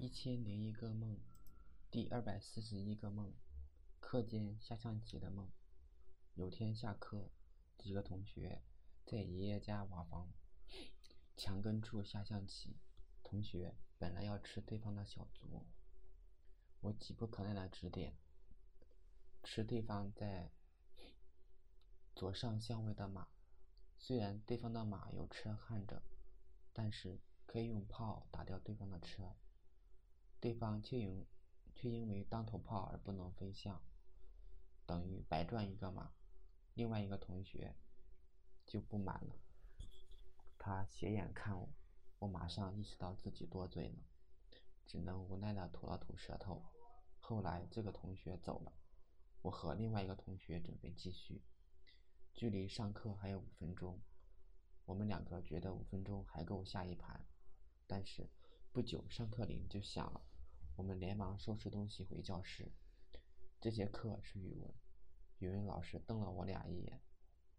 一千零一个梦，第二百四十一个梦，课间下象棋的梦。有天下课，几个同学在爷爷家瓦房墙根处下象棋。同学本来要吃对方的小卒，我急不可耐的指点：吃对方在左上相位的马。虽然对方的马有车焊着，但是可以用炮打掉对方的车。对方却因却因为当头炮而不能飞象，等于白赚一个马。另外一个同学就不满了，他斜眼看我，我马上意识到自己多嘴了，只能无奈的吐了吐舌头。后来这个同学走了，我和另外一个同学准备继续，距离上课还有五分钟，我们两个觉得五分钟还够下一盘，但是不久上课铃就响了。我们连忙收拾东西回教室。这节课是语文，语文老师瞪了我俩一眼。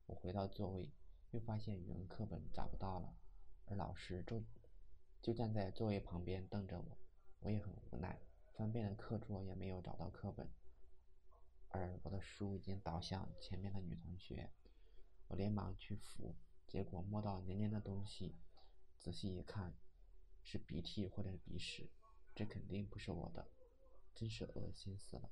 我回到座位，又发现语文课本找不到了，而老师就就站在座位旁边瞪着我。我也很无奈，翻遍了课桌也没有找到课本，而我的书已经倒向前面的女同学。我连忙去扶，结果摸到黏黏的东西，仔细一看，是鼻涕或者鼻屎。这肯定不是我的，真是恶心死了。